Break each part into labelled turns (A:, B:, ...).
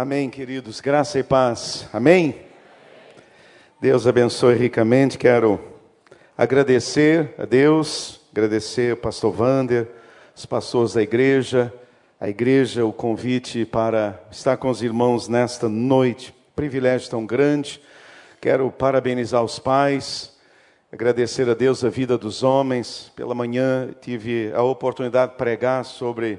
A: Amém, queridos. Graça e paz. Amém? Deus abençoe ricamente. Quero agradecer a Deus, agradecer ao pastor Vander, os pastores da igreja, a igreja, o convite para estar com os irmãos nesta noite. Privilégio tão grande. Quero parabenizar os pais, agradecer a Deus a vida dos homens. Pela manhã tive a oportunidade de pregar sobre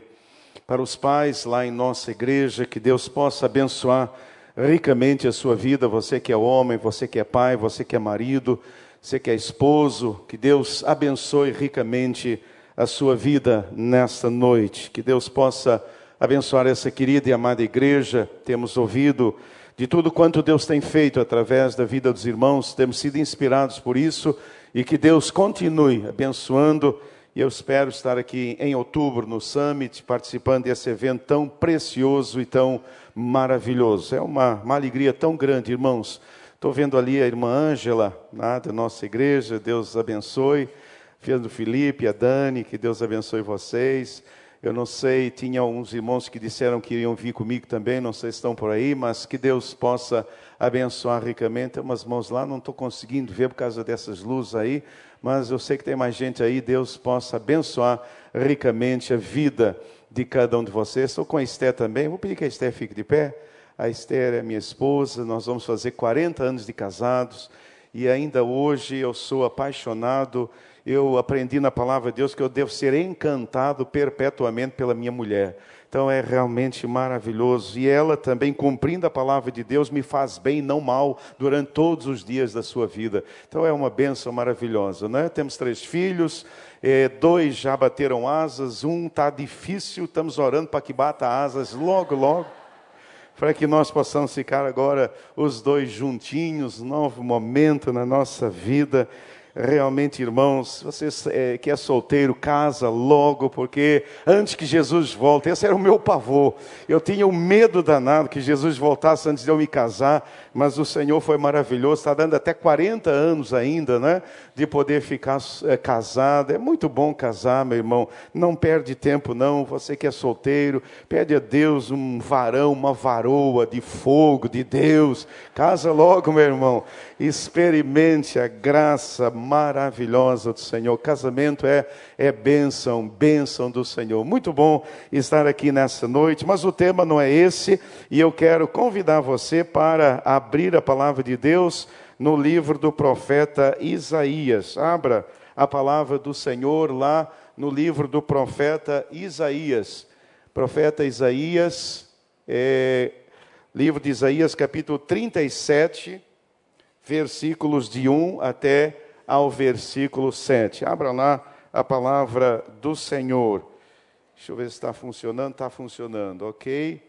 A: para os pais lá em nossa igreja, que Deus possa abençoar ricamente a sua vida, você que é homem, você que é pai, você que é marido, você que é esposo, que Deus abençoe ricamente a sua vida nesta noite, que Deus possa abençoar essa querida e amada igreja. Temos ouvido de tudo quanto Deus tem feito através da vida dos irmãos, temos sido inspirados por isso e que Deus continue abençoando e eu espero estar aqui em outubro no Summit, participando desse evento tão precioso e tão maravilhoso. É uma, uma alegria tão grande, irmãos. Estou vendo ali a irmã Ângela, né, da nossa igreja, Deus abençoe. Filho do Felipe, a Dani, que Deus abençoe vocês. Eu não sei, tinha alguns irmãos que disseram que iriam vir comigo também, não sei se estão por aí, mas que Deus possa ricamente. Tem umas mãos lá, não estou conseguindo ver por causa dessas luzes aí, mas eu sei que tem mais gente aí, Deus possa abençoar ricamente a vida de cada um de vocês. Estou com a Esté também, vou pedir que a Esté fique de pé. A Esther é minha esposa, nós vamos fazer 40 anos de casados e ainda hoje eu sou apaixonado. Eu aprendi na palavra de Deus que eu devo ser encantado perpetuamente pela minha mulher. Então é realmente maravilhoso. E ela também, cumprindo a palavra de Deus, me faz bem, não mal, durante todos os dias da sua vida. Então é uma bênção maravilhosa. Né? Temos três filhos, é, dois já bateram asas, um está difícil, estamos orando para que bata asas logo, logo. Para que nós possamos ficar agora os dois juntinhos, novo momento na nossa vida. Realmente, irmãos, você é, que é solteiro, casa logo, porque antes que Jesus volte, esse era o meu pavor. Eu tinha um medo danado que Jesus voltasse antes de eu me casar, mas o Senhor foi maravilhoso, está dando até 40 anos ainda, né? De poder ficar é, casado. É muito bom casar, meu irmão. Não perde tempo, não. Você que é solteiro, pede a Deus um varão, uma varoa de fogo de Deus. Casa logo, meu irmão. Experimente a graça maravilhosa do Senhor. Casamento é, é bênção, bênção do Senhor. Muito bom estar aqui nessa noite, mas o tema não é esse, e eu quero convidar você para abrir a palavra de Deus no livro do profeta Isaías. Abra a palavra do Senhor lá no livro do profeta Isaías. Profeta Isaías, é, livro de Isaías, capítulo 37, versículos de 1 até ao versículo 7. Abra lá a palavra do Senhor. Deixa eu ver se está funcionando. Está funcionando, ok?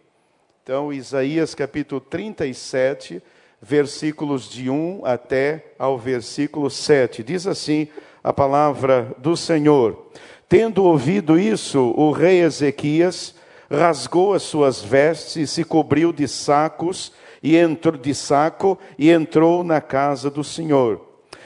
A: Então, Isaías capítulo 37, versículos de 1 até ao versículo 7. Diz assim a palavra do Senhor: Tendo ouvido isso, o rei Ezequias rasgou as suas vestes e se cobriu de sacos e entrou de saco e entrou na casa do Senhor.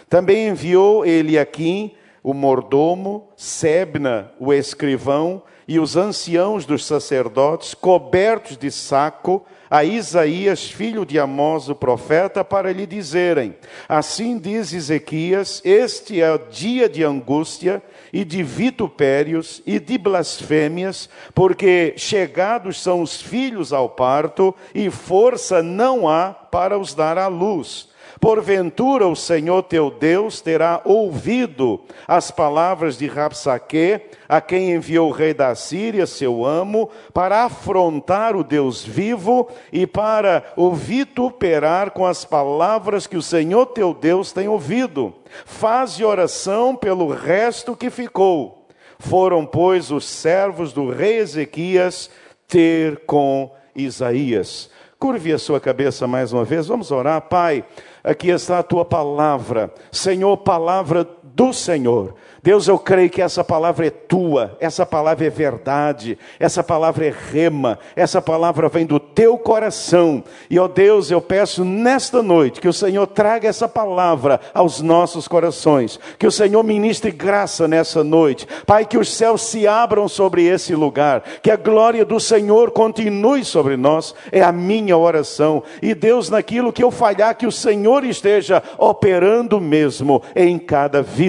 A: Também enviou Eliaquim, o mordomo, Sebna, o escrivão, e os anciãos dos sacerdotes, cobertos de saco, a Isaías, filho de Amós, o profeta, para lhe dizerem: Assim diz Ezequias: Este é o dia de angústia e de vitupérios e de blasfêmias, porque chegados são os filhos ao parto e força não há para os dar à luz. Porventura o Senhor teu Deus terá ouvido as palavras de Rapsaque, a quem enviou o rei da Síria, seu amo, para afrontar o Deus vivo e para o vituperar com as palavras que o Senhor teu Deus tem ouvido. Faze oração pelo resto que ficou. Foram, pois, os servos do rei Ezequias ter com Isaías. Curve a sua cabeça mais uma vez, vamos orar, Pai. Aqui está a tua palavra. Senhor, palavra do Senhor. Deus, eu creio que essa palavra é tua, essa palavra é verdade, essa palavra é rema, essa palavra vem do teu coração. E, ó Deus, eu peço nesta noite que o Senhor traga essa palavra aos nossos corações, que o Senhor ministre graça nessa noite. Pai, que os céus se abram sobre esse lugar, que a glória do Senhor continue sobre nós, é a minha oração. E, Deus, naquilo que eu falhar, que o Senhor esteja operando mesmo em cada vida.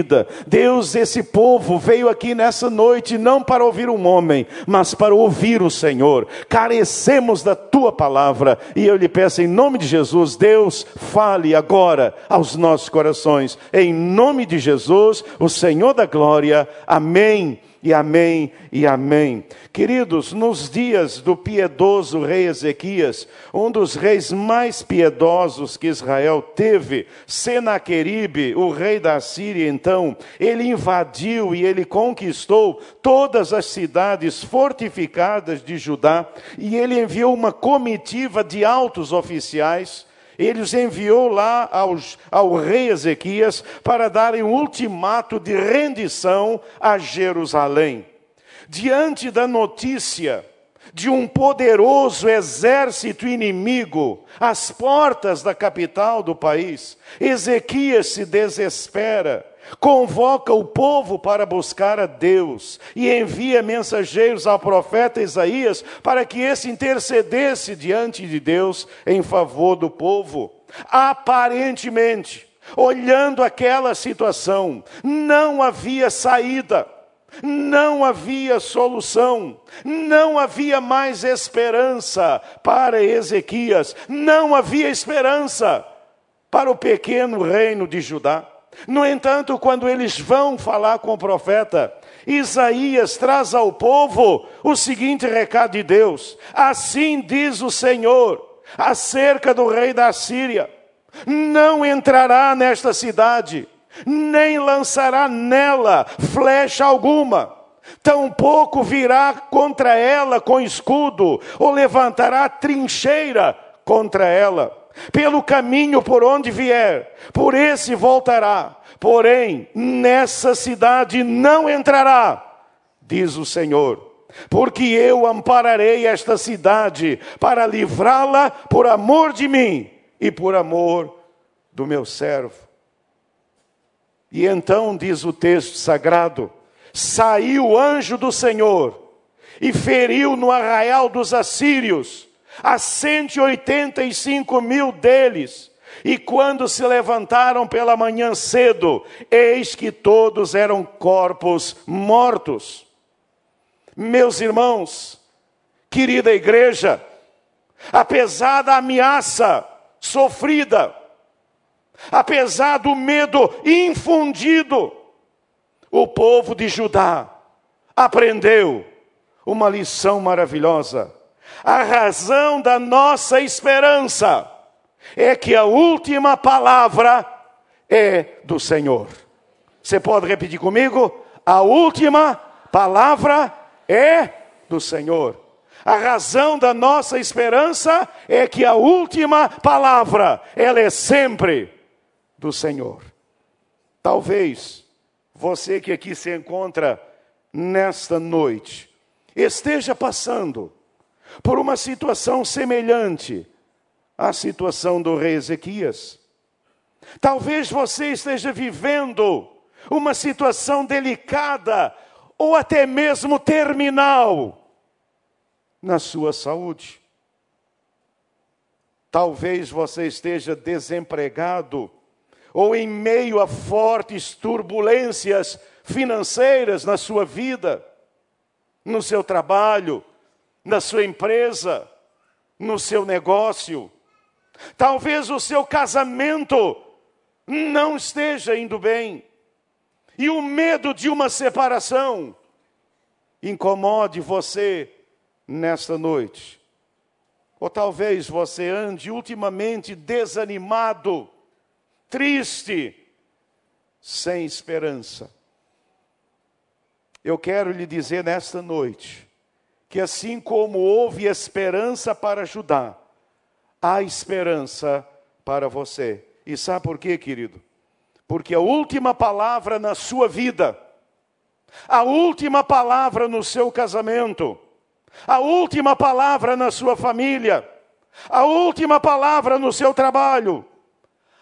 A: Deus, esse povo veio aqui nessa noite não para ouvir um homem, mas para ouvir o Senhor. Carecemos da tua palavra e eu lhe peço em nome de Jesus, Deus, fale agora aos nossos corações. Em nome de Jesus, o Senhor da glória. Amém e amém e amém. Queridos, nos dias do piedoso rei Ezequias, um dos reis mais piedosos que Israel teve, Senaqueribe, o rei da Síria, então, ele invadiu e ele conquistou todas as cidades fortificadas de Judá, e ele enviou uma comitiva de altos oficiais ele os enviou lá aos, ao rei Ezequias para darem um ultimato de rendição a Jerusalém. Diante da notícia de um poderoso exército inimigo às portas da capital do país, Ezequias se desespera convoca o povo para buscar a Deus e envia mensageiros ao profeta Isaías para que esse intercedesse diante de Deus em favor do povo. Aparentemente, olhando aquela situação, não havia saída. Não havia solução, não havia mais esperança para Ezequias, não havia esperança para o pequeno reino de Judá. No entanto, quando eles vão falar com o profeta, Isaías traz ao povo o seguinte recado de Deus: Assim diz o Senhor acerca do rei da Síria: Não entrará nesta cidade, nem lançará nela flecha alguma. Tampouco virá contra ela com escudo, ou levantará trincheira contra ela pelo caminho por onde vier, por esse voltará. Porém, nessa cidade não entrará, diz o Senhor. Porque eu ampararei esta cidade para livrá-la por amor de mim e por amor do meu servo. E então, diz o texto sagrado: saiu o anjo do Senhor e feriu no arraial dos assírios a 185 mil deles. E quando se levantaram pela manhã cedo, eis que todos eram corpos mortos. Meus irmãos, querida igreja, apesar da ameaça sofrida, apesar do medo infundido, o povo de Judá aprendeu uma lição maravilhosa a razão da nossa esperança é que a última palavra é do Senhor. Você pode repetir comigo? A última palavra é do Senhor. A razão da nossa esperança é que a última palavra, ela é sempre do Senhor. Talvez você que aqui se encontra nesta noite esteja passando por uma situação semelhante à situação do rei Ezequias. Talvez você esteja vivendo uma situação delicada ou até mesmo terminal na sua saúde. Talvez você esteja desempregado ou em meio a fortes turbulências financeiras na sua vida, no seu trabalho, na sua empresa, no seu negócio. Talvez o seu casamento não esteja indo bem. E o medo de uma separação incomode você nesta noite. Ou talvez você ande ultimamente desanimado, triste, sem esperança. Eu quero lhe dizer nesta noite que assim como houve esperança para Judá, há esperança para você. E sabe por quê, querido? Porque a última palavra na sua vida, a última palavra no seu casamento, a última palavra na sua família, a última palavra no seu trabalho,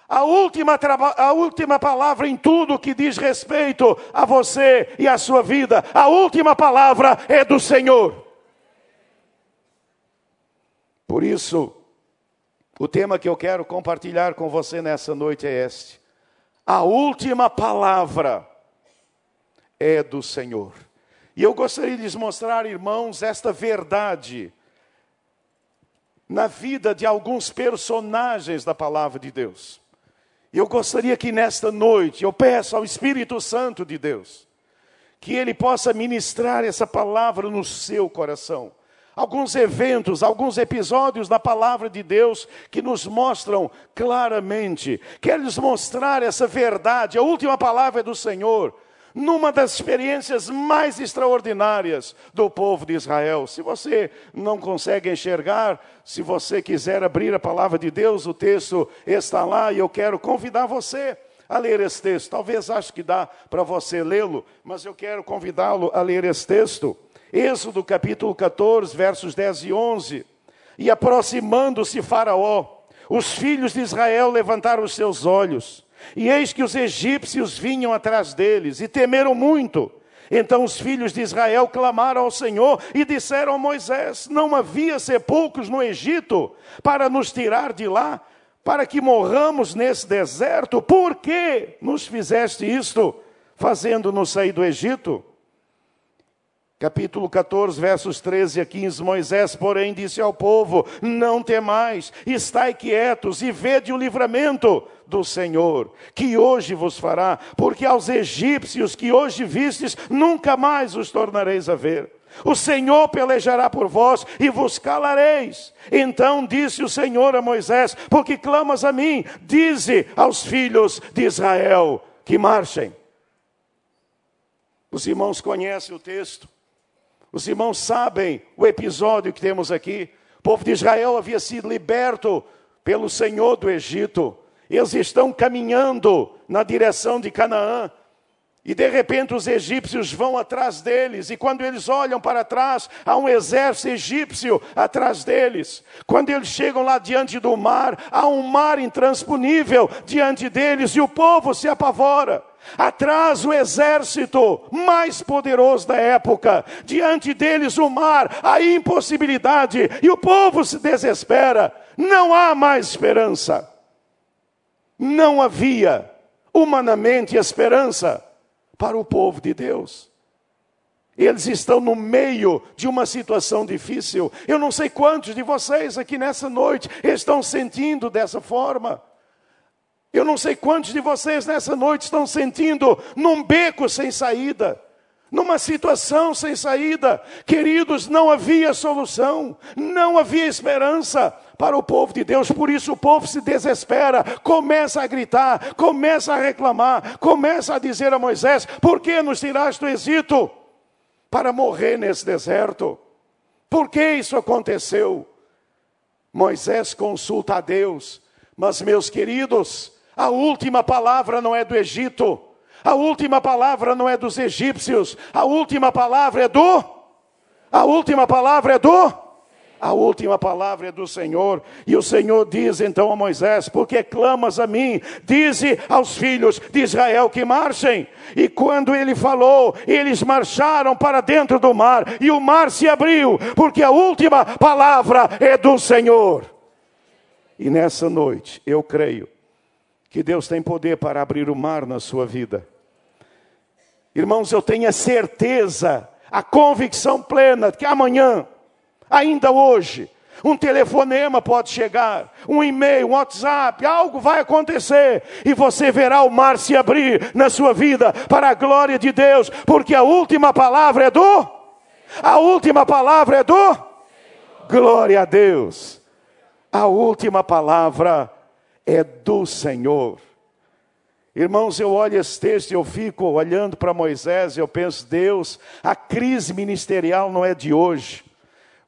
A: a última, a última palavra em tudo que diz respeito a você e a sua vida, a última palavra é do Senhor. Por isso, o tema que eu quero compartilhar com você nessa noite é este: a última palavra é do Senhor. E eu gostaria de lhes mostrar, irmãos, esta verdade na vida de alguns personagens da palavra de Deus. Eu gostaria que nesta noite eu peço ao Espírito Santo de Deus que ele possa ministrar essa palavra no seu coração alguns eventos, alguns episódios da palavra de Deus que nos mostram claramente, quer nos mostrar essa verdade, a última palavra é do Senhor, numa das experiências mais extraordinárias do povo de Israel. Se você não consegue enxergar, se você quiser abrir a palavra de Deus, o texto está lá e eu quero convidar você a ler esse texto. Talvez acho que dá para você lê-lo, mas eu quero convidá-lo a ler esse texto. Êxodo capítulo 14, versos 10 e 11. E aproximando-se Faraó, os filhos de Israel levantaram os seus olhos, e eis que os egípcios vinham atrás deles, e temeram muito. Então os filhos de Israel clamaram ao Senhor e disseram a Moisés: Não havia sepulcros no Egito para nos tirar de lá, para que morramos nesse deserto? Por que nos fizeste isto, fazendo-nos sair do Egito? Capítulo 14, versos 13 a 15. Moisés, porém, disse ao povo: Não temais, estai quietos e vede o livramento do Senhor, que hoje vos fará, porque aos egípcios que hoje vistes, nunca mais os tornareis a ver. O Senhor pelejará por vós e vos calareis. Então disse o Senhor a Moisés: Porque clamas a mim, dize aos filhos de Israel que marchem. Os irmãos conhecem o texto. Os irmãos sabem o episódio que temos aqui. O povo de Israel havia sido liberto pelo Senhor do Egito. Eles estão caminhando na direção de Canaã. E de repente os egípcios vão atrás deles, e quando eles olham para trás, há um exército egípcio atrás deles. Quando eles chegam lá diante do mar, há um mar intransponível diante deles, e o povo se apavora. Atrás o exército mais poderoso da época, diante deles o mar, a impossibilidade, e o povo se desespera. Não há mais esperança. Não havia humanamente esperança para o povo de Deus. Eles estão no meio de uma situação difícil. Eu não sei quantos de vocês aqui nessa noite estão sentindo dessa forma. Eu não sei quantos de vocês nessa noite estão sentindo num beco sem saída, numa situação sem saída. Queridos, não havia solução, não havia esperança para o povo de Deus, por isso o povo se desespera, começa a gritar, começa a reclamar, começa a dizer a Moisés: Por que nos tiraste do Egito? Para morrer nesse deserto. Por que isso aconteceu? Moisés consulta a Deus, mas meus queridos, a última palavra não é do Egito, a última palavra não é dos egípcios, a última palavra é do. A última palavra é do. A última palavra é do Senhor. E o Senhor diz então a Moisés: Porque clamas a mim? Dize aos filhos de Israel que marchem. E quando ele falou, eles marcharam para dentro do mar, e o mar se abriu, porque a última palavra é do Senhor. E nessa noite, eu creio que Deus tem poder para abrir o mar na sua vida. Irmãos, eu tenho a certeza, a convicção plena que amanhã, ainda hoje, um telefonema pode chegar, um e-mail, um WhatsApp, algo vai acontecer e você verá o mar se abrir na sua vida para a glória de Deus, porque a última palavra é do a última palavra é do glória a Deus. A última palavra é do Senhor. Irmãos, eu olho esse texto e eu fico olhando para Moisés e eu penso, Deus, a crise ministerial não é de hoje.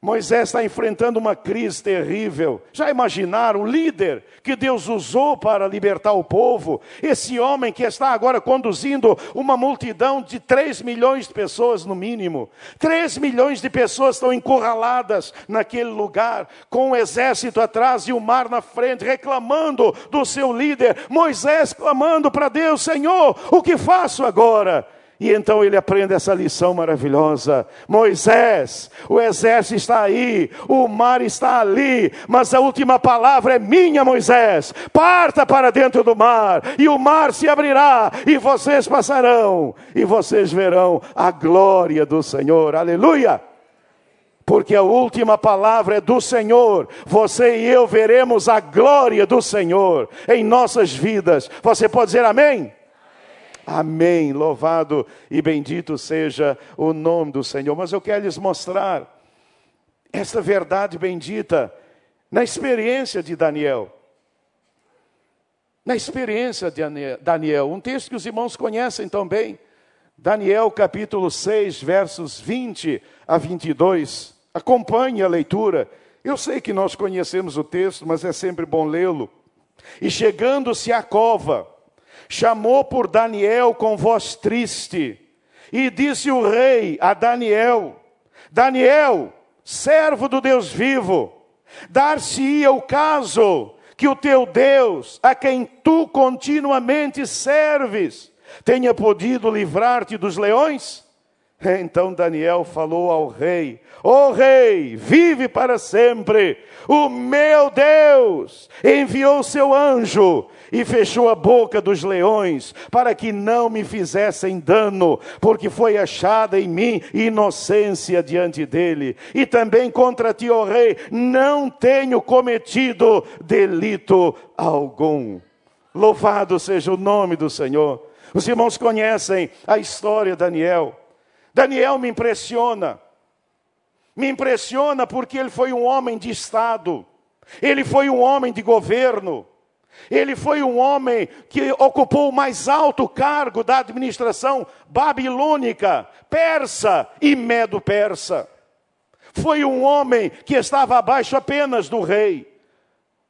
A: Moisés está enfrentando uma crise terrível. Já imaginaram o líder que Deus usou para libertar o povo? Esse homem que está agora conduzindo uma multidão de 3 milhões de pessoas no mínimo. 3 milhões de pessoas estão encurraladas naquele lugar, com o exército atrás e o mar na frente, reclamando do seu líder. Moisés clamando para Deus: Senhor, o que faço agora? E então ele aprende essa lição maravilhosa. Moisés, o exército está aí, o mar está ali, mas a última palavra é minha, Moisés. Parta para dentro do mar, e o mar se abrirá, e vocês passarão, e vocês verão a glória do Senhor. Aleluia! Porque a última palavra é do Senhor. Você e eu veremos a glória do Senhor em nossas vidas. Você pode dizer amém? Amém. Louvado e bendito seja o nome do Senhor. Mas eu quero lhes mostrar esta verdade bendita na experiência de Daniel. Na experiência de Daniel, um texto que os irmãos conhecem também. Daniel capítulo 6, versos 20 a 22. Acompanhe a leitura. Eu sei que nós conhecemos o texto, mas é sempre bom lê-lo. E chegando-se à cova, chamou por Daniel com voz triste, e disse o rei a Daniel: Daniel, servo do Deus vivo, dar-se-ia o caso que o teu Deus, a quem tu continuamente serves, tenha podido livrar-te dos leões? Então Daniel falou ao rei: Ó oh, rei, vive para sempre. O meu Deus enviou seu anjo e fechou a boca dos leões, para que não me fizessem dano, porque foi achada em mim inocência diante dele. E também contra ti, ó rei, não tenho cometido delito algum. Louvado seja o nome do Senhor. Os irmãos conhecem a história de Daniel. Daniel me impressiona. Me impressiona porque ele foi um homem de Estado, ele foi um homem de governo, ele foi um homem que ocupou o mais alto cargo da administração babilônica, persa e medo-persa. Foi um homem que estava abaixo apenas do rei,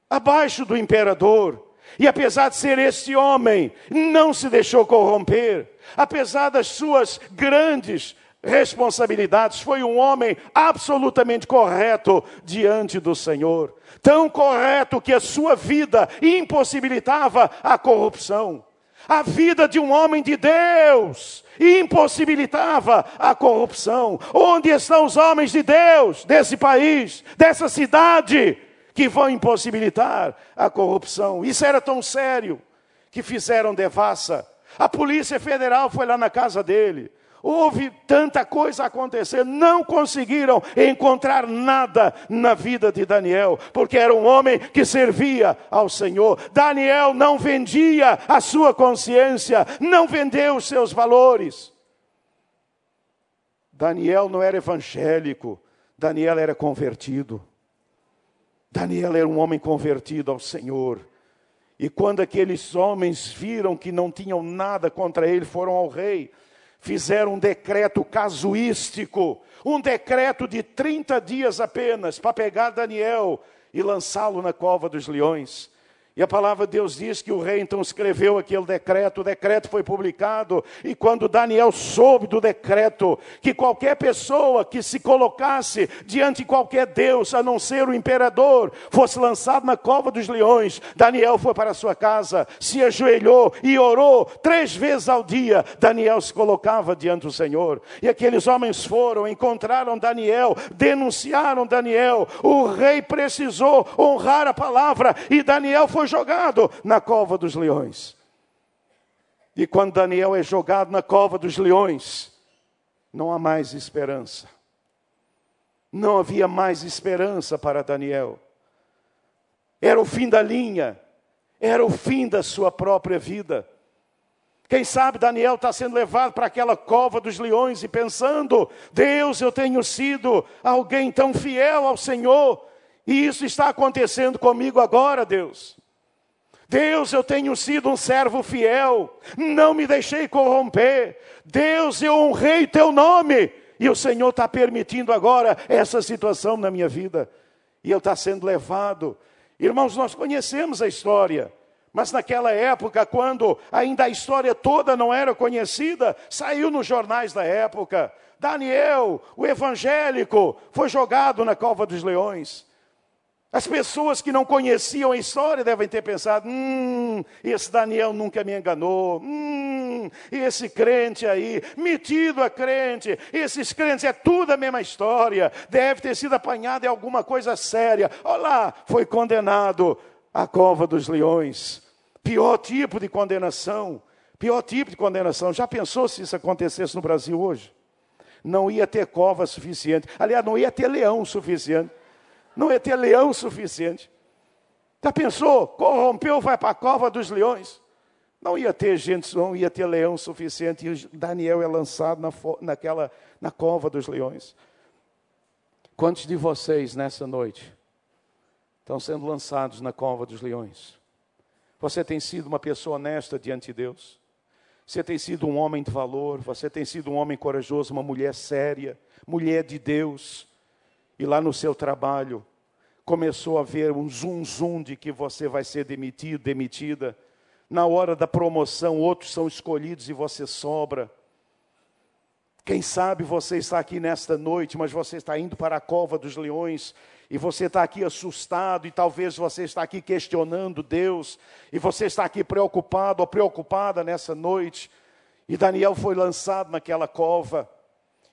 A: abaixo do imperador. E apesar de ser esse homem, não se deixou corromper, apesar das suas grandes responsabilidades, foi um homem absolutamente correto diante do Senhor. Tão correto que a sua vida impossibilitava a corrupção. A vida de um homem de Deus impossibilitava a corrupção. Onde estão os homens de Deus desse país, dessa cidade, que vão impossibilitar a corrupção? Isso era tão sério que fizeram devassa. A Polícia Federal foi lá na casa dele. Houve tanta coisa acontecer, não conseguiram encontrar nada na vida de Daniel, porque era um homem que servia ao Senhor. Daniel não vendia a sua consciência, não vendeu os seus valores. Daniel não era evangélico, Daniel era convertido. Daniel era um homem convertido ao Senhor. E quando aqueles homens viram que não tinham nada contra ele, foram ao rei fizeram um decreto casuístico, um decreto de 30 dias apenas, para pegar Daniel e lançá-lo na cova dos leões. E a palavra de Deus diz que o rei então escreveu aquele decreto, o decreto foi publicado, e quando Daniel soube do decreto, que qualquer pessoa que se colocasse diante de qualquer Deus, a não ser o imperador, fosse lançado na cova dos leões, Daniel foi para sua casa, se ajoelhou e orou três vezes ao dia. Daniel se colocava diante do Senhor, e aqueles homens foram, encontraram Daniel, denunciaram Daniel, o rei precisou honrar a palavra, e Daniel foi foi jogado na cova dos leões. E quando Daniel é jogado na cova dos leões, não há mais esperança. Não havia mais esperança para Daniel. Era o fim da linha, era o fim da sua própria vida. Quem sabe Daniel está sendo levado para aquela cova dos leões e pensando: Deus, eu tenho sido alguém tão fiel ao Senhor, e isso está acontecendo comigo agora, Deus. Deus, eu tenho sido um servo fiel, não me deixei corromper. Deus, eu honrei teu nome E o Senhor está permitindo agora essa situação na minha vida. E eu está sendo levado. Irmãos, nós conhecemos a história. Mas naquela época, quando ainda a história toda não era conhecida, saiu nos jornais da época. Daniel, o evangélico, foi jogado na cova dos leões. As pessoas que não conheciam a história devem ter pensado: hum, esse Daniel nunca me enganou. Hum, esse crente aí, metido a crente, esses crentes é tudo a mesma história. Deve ter sido apanhado em alguma coisa séria. Olha lá, foi condenado à cova dos leões. Pior tipo de condenação. Pior tipo de condenação. Já pensou se isso acontecesse no Brasil hoje? Não ia ter cova suficiente. Aliás, não ia ter leão suficiente. Não ia ter leão suficiente. Já pensou? Corrompeu, vai para a cova dos leões. Não ia ter gente, não ia ter leão suficiente. E Daniel é lançado na, naquela, na cova dos leões. Quantos de vocês nessa noite estão sendo lançados na cova dos leões? Você tem sido uma pessoa honesta diante de Deus. Você tem sido um homem de valor. Você tem sido um homem corajoso, uma mulher séria, mulher de Deus. E lá no seu trabalho, começou a haver um zum zum de que você vai ser demitido, demitida. Na hora da promoção, outros são escolhidos e você sobra. Quem sabe você está aqui nesta noite, mas você está indo para a cova dos leões e você está aqui assustado, e talvez você está aqui questionando Deus, e você está aqui preocupado ou preocupada nessa noite. E Daniel foi lançado naquela cova.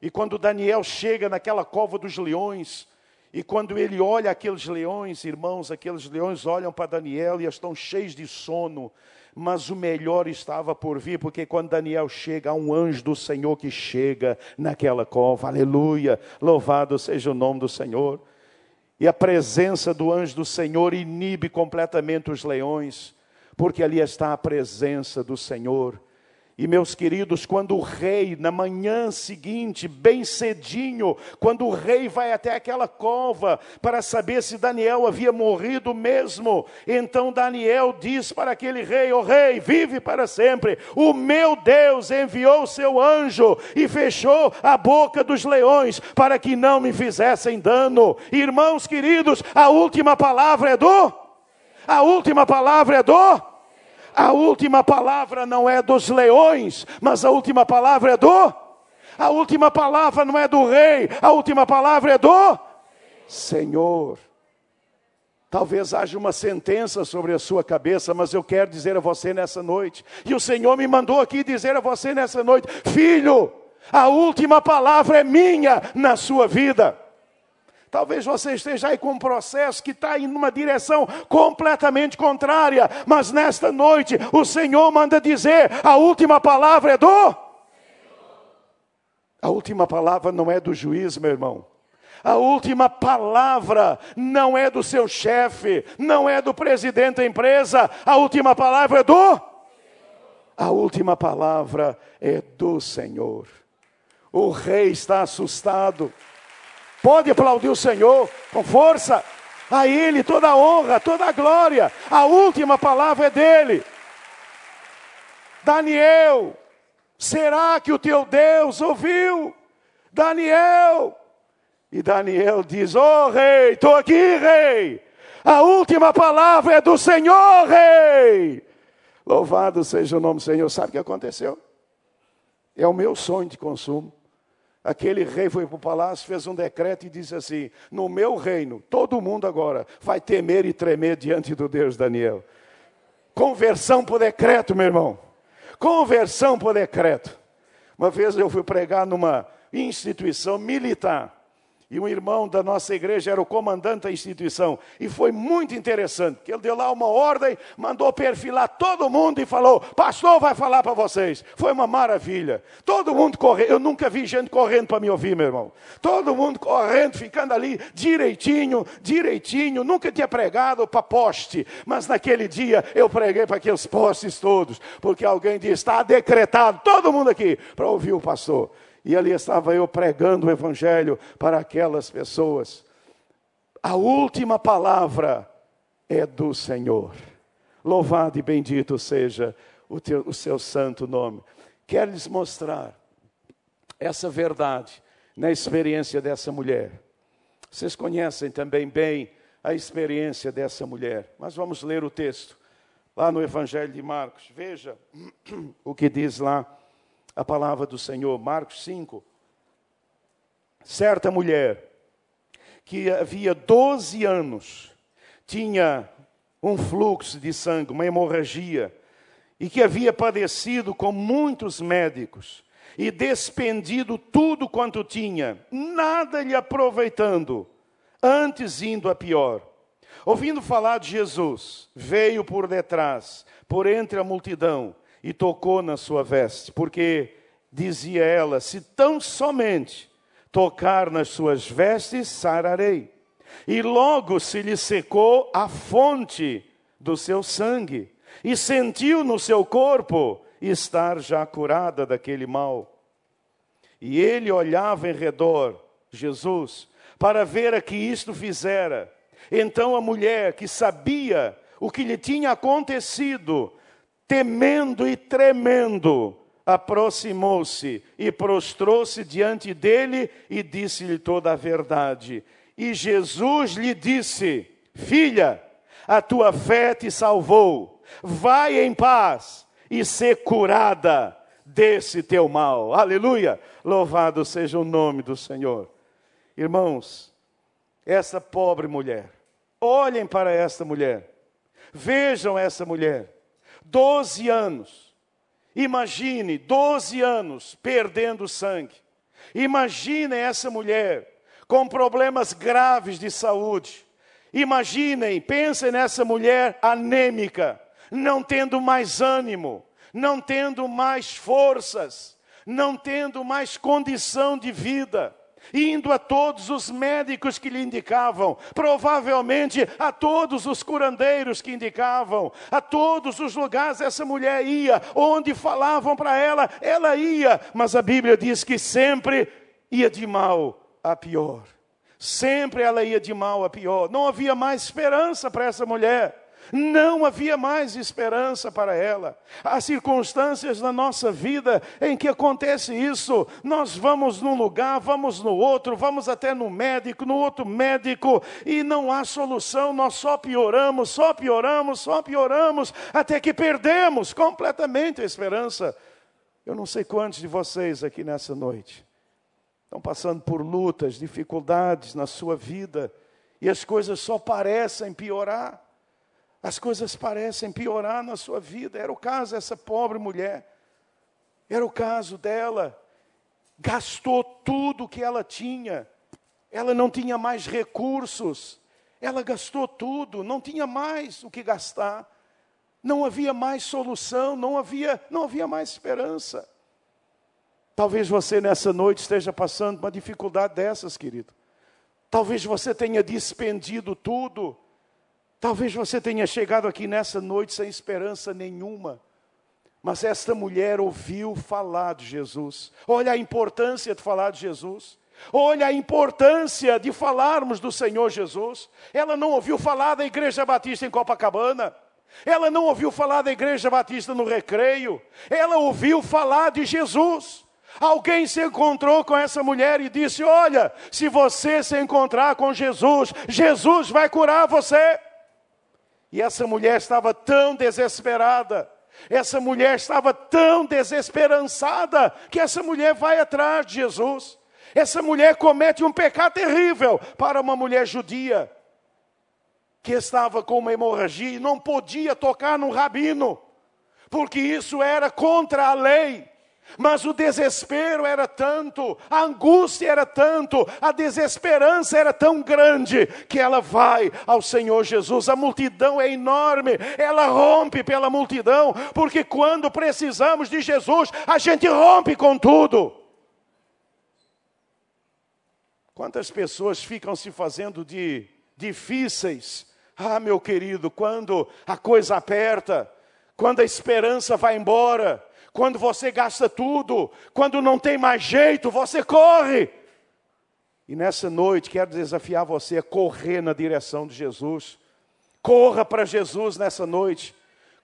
A: E quando Daniel chega naquela cova dos leões, e quando ele olha aqueles leões, irmãos, aqueles leões olham para Daniel e estão cheios de sono, mas o melhor estava por vir, porque quando Daniel chega, há um anjo do Senhor que chega naquela cova, aleluia, louvado seja o nome do Senhor. E a presença do anjo do Senhor inibe completamente os leões, porque ali está a presença do Senhor. E meus queridos, quando o rei, na manhã seguinte, bem cedinho, quando o rei vai até aquela cova para saber se Daniel havia morrido mesmo, então Daniel diz para aquele rei: O oh, rei, vive para sempre. O meu Deus enviou o seu anjo e fechou a boca dos leões para que não me fizessem dano. Irmãos queridos, a última palavra é do. A última palavra é do a última palavra não é dos leões, mas a última palavra é do. A última palavra não é do rei, a última palavra é do Senhor. Talvez haja uma sentença sobre a sua cabeça, mas eu quero dizer a você nessa noite, e o Senhor me mandou aqui dizer a você nessa noite: filho, a última palavra é minha na sua vida. Talvez você esteja aí com um processo que está em uma direção completamente contrária, mas nesta noite o Senhor manda dizer: a última palavra é do. A última palavra não é do juiz, meu irmão. A última palavra não é do seu chefe, não é do presidente da empresa. A última palavra é do. A última palavra é do Senhor. O rei está assustado. Pode aplaudir o Senhor com força. A Ele toda a honra, toda a glória. A última palavra é dele. Daniel, será que o teu Deus ouviu? Daniel. E Daniel diz: oh, rei, estou aqui, rei. A última palavra é do Senhor, rei. Louvado seja o nome do Senhor. Sabe o que aconteceu? É o meu sonho de consumo. Aquele rei foi para o palácio, fez um decreto e disse assim: No meu reino, todo mundo agora vai temer e tremer diante do Deus Daniel. Conversão por decreto, meu irmão. Conversão por decreto. Uma vez eu fui pregar numa instituição militar. E um irmão da nossa igreja era o comandante da instituição. E foi muito interessante, que ele deu lá uma ordem, mandou perfilar todo mundo e falou: Pastor vai falar para vocês. Foi uma maravilha. Todo mundo correndo. Eu nunca vi gente correndo para me ouvir, meu irmão. Todo mundo correndo, ficando ali direitinho, direitinho. Nunca tinha pregado para poste. Mas naquele dia eu preguei para aqueles postes todos. Porque alguém disse: Está decretado, todo mundo aqui, para ouvir o pastor. E ali estava eu pregando o Evangelho para aquelas pessoas. A última palavra é do Senhor. Louvado e bendito seja o, teu, o seu santo nome. Quero lhes mostrar essa verdade na experiência dessa mulher. Vocês conhecem também bem a experiência dessa mulher, mas vamos ler o texto lá no Evangelho de Marcos. Veja o que diz lá a palavra do Senhor, Marcos 5. Certa mulher que havia 12 anos tinha um fluxo de sangue, uma hemorragia, e que havia padecido com muitos médicos e despendido tudo quanto tinha, nada lhe aproveitando, antes indo a pior. Ouvindo falar de Jesus, veio por detrás, por entre a multidão, e tocou na sua veste, porque dizia ela: Se tão somente tocar nas suas vestes, sararei. E logo se lhe secou a fonte do seu sangue e sentiu no seu corpo estar já curada daquele mal. E ele olhava em redor, Jesus, para ver a que isto fizera. Então a mulher que sabia o que lhe tinha acontecido, temendo e tremendo, aproximou-se e prostrou-se diante dele e disse-lhe toda a verdade. E Jesus lhe disse: Filha, a tua fé te salvou vai em paz e ser curada desse teu mal. Aleluia! Louvado seja o nome do Senhor. Irmãos, essa pobre mulher, olhem para esta mulher, vejam essa mulher, 12 anos, imagine 12 anos perdendo sangue, imagine essa mulher com problemas graves de saúde, imaginem, pensem nessa mulher anêmica, não tendo mais ânimo, não tendo mais forças, não tendo mais condição de vida, indo a todos os médicos que lhe indicavam, provavelmente a todos os curandeiros que indicavam, a todos os lugares essa mulher ia, onde falavam para ela, ela ia, mas a Bíblia diz que sempre ia de mal a pior. Sempre ela ia de mal a pior. Não havia mais esperança para essa mulher. Não havia mais esperança para ela. Há circunstâncias na nossa vida em que acontece isso. Nós vamos num lugar, vamos no outro, vamos até no médico, no outro médico, e não há solução. Nós só pioramos, só pioramos, só pioramos, até que perdemos completamente a esperança. Eu não sei quantos de vocês aqui nessa noite estão passando por lutas, dificuldades na sua vida, e as coisas só parecem piorar as coisas parecem piorar na sua vida. Era o caso dessa pobre mulher. Era o caso dela. Gastou tudo que ela tinha. Ela não tinha mais recursos. Ela gastou tudo, não tinha mais o que gastar. Não havia mais solução, não havia, não havia mais esperança. Talvez você nessa noite esteja passando uma dificuldade dessas, querido. Talvez você tenha despendido tudo Talvez você tenha chegado aqui nessa noite sem esperança nenhuma. Mas esta mulher ouviu falar de Jesus. Olha a importância de falar de Jesus. Olha a importância de falarmos do Senhor Jesus. Ela não ouviu falar da Igreja Batista em Copacabana. Ela não ouviu falar da Igreja Batista no Recreio. Ela ouviu falar de Jesus. Alguém se encontrou com essa mulher e disse: Olha, se você se encontrar com Jesus, Jesus vai curar você. E essa mulher estava tão desesperada, essa mulher estava tão desesperançada, que essa mulher vai atrás de Jesus. Essa mulher comete um pecado terrível para uma mulher judia, que estava com uma hemorragia e não podia tocar no rabino, porque isso era contra a lei. Mas o desespero era tanto, a angústia era tanto, a desesperança era tão grande, que ela vai ao Senhor Jesus. A multidão é enorme, ela rompe pela multidão, porque quando precisamos de Jesus, a gente rompe com tudo. Quantas pessoas ficam se fazendo de difíceis? Ah, meu querido, quando a coisa aperta, quando a esperança vai embora, quando você gasta tudo, quando não tem mais jeito, você corre. E nessa noite quero desafiar você a correr na direção de Jesus. Corra para Jesus nessa noite.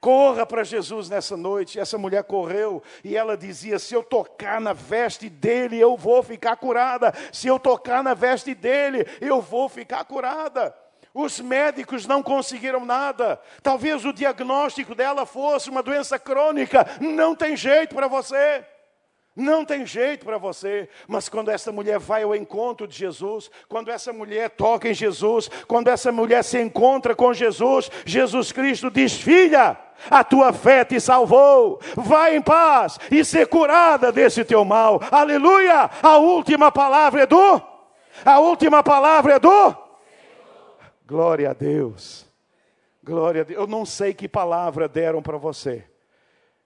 A: Corra para Jesus nessa noite. Essa mulher correu e ela dizia: Se eu tocar na veste dele, eu vou ficar curada. Se eu tocar na veste dele, eu vou ficar curada. Os médicos não conseguiram nada. Talvez o diagnóstico dela fosse uma doença crônica. Não tem jeito para você. Não tem jeito para você, mas quando essa mulher vai ao encontro de Jesus, quando essa mulher toca em Jesus, quando essa mulher se encontra com Jesus, Jesus Cristo diz: Filha, a tua fé te salvou, vai em paz e ser curada desse teu mal. Aleluia! A última palavra é do, a última palavra é do. Glória a Deus, glória a Deus. Eu não sei que palavra deram para você.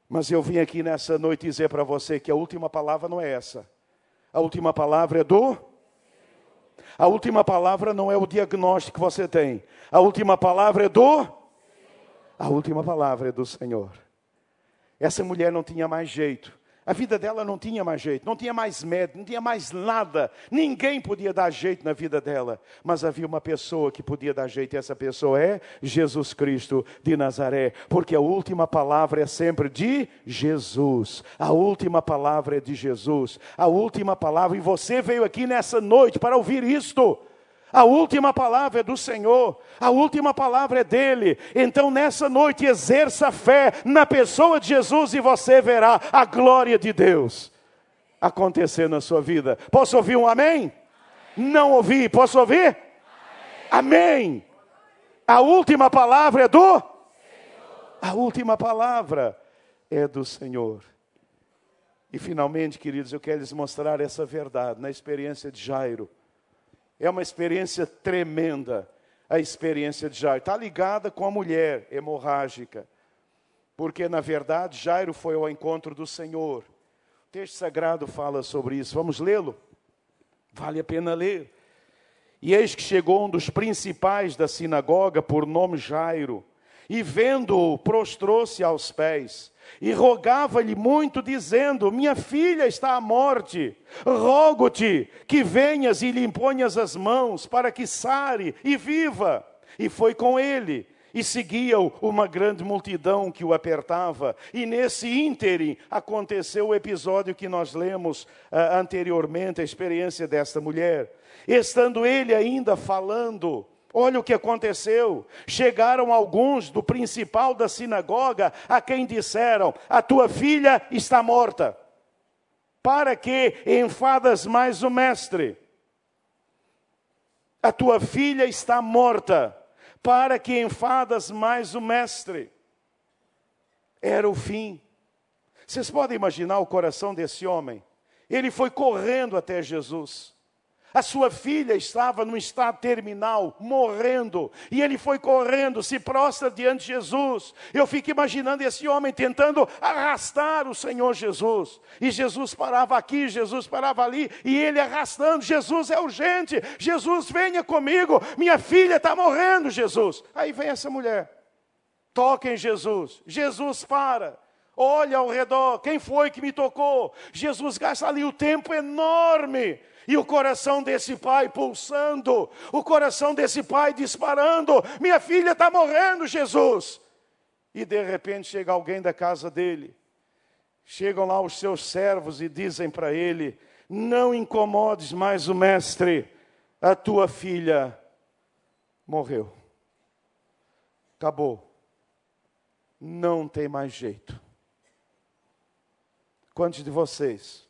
A: Mas eu vim aqui nessa noite dizer para você que a última palavra não é essa. A última palavra é do. A última palavra não é o diagnóstico que você tem. A última palavra é do. A última palavra é do Senhor. Essa mulher não tinha mais jeito. A vida dela não tinha mais jeito, não tinha mais médico, não tinha mais nada. Ninguém podia dar jeito na vida dela. Mas havia uma pessoa que podia dar jeito, e essa pessoa é Jesus Cristo de Nazaré. Porque a última palavra é sempre de Jesus. A última palavra é de Jesus. A última palavra, e você veio aqui nessa noite para ouvir isto. A última palavra é do Senhor, a última palavra é dele. Então, nessa noite, exerça fé na pessoa de Jesus e você verá a glória de Deus acontecer na sua vida. Posso ouvir um amém? amém. Não ouvi, posso ouvir? Amém. amém. A última palavra é do Senhor. A última palavra é do Senhor. E finalmente, queridos, eu quero lhes mostrar essa verdade na experiência de Jairo. É uma experiência tremenda, a experiência de Jairo. Está ligada com a mulher hemorrágica. Porque, na verdade, Jairo foi ao encontro do Senhor. O texto sagrado fala sobre isso. Vamos lê-lo? Vale a pena ler. E eis que chegou um dos principais da sinagoga, por nome Jairo, e vendo-o, prostrou-se aos pés e rogava-lhe muito, dizendo: Minha filha está à morte, rogo-te que venhas e lhe imponhas as mãos, para que sare e viva. E foi com ele. E seguia-o uma grande multidão que o apertava. E nesse ínterim aconteceu o episódio que nós lemos uh, anteriormente, a experiência desta mulher. Estando ele ainda falando, Olha o que aconteceu. Chegaram alguns do principal da sinagoga a quem disseram: A tua filha está morta. Para que enfadas mais o mestre? A tua filha está morta. Para que enfadas mais o mestre? Era o fim. Vocês podem imaginar o coração desse homem? Ele foi correndo até Jesus. A sua filha estava num estado terminal, morrendo, e ele foi correndo, se prostra diante de Jesus. Eu fico imaginando esse homem tentando arrastar o Senhor Jesus. E Jesus parava aqui, Jesus parava ali, e ele arrastando: Jesus é urgente, Jesus venha comigo, minha filha está morrendo, Jesus. Aí vem essa mulher, toca em Jesus, Jesus para. Olha ao redor, quem foi que me tocou? Jesus gasta ali o tempo enorme e o coração desse pai pulsando, o coração desse pai disparando: minha filha está morrendo, Jesus. E de repente chega alguém da casa dele, chegam lá os seus servos e dizem para ele: Não incomodes mais o mestre, a tua filha morreu. Acabou. Não tem mais jeito. Quantos de vocês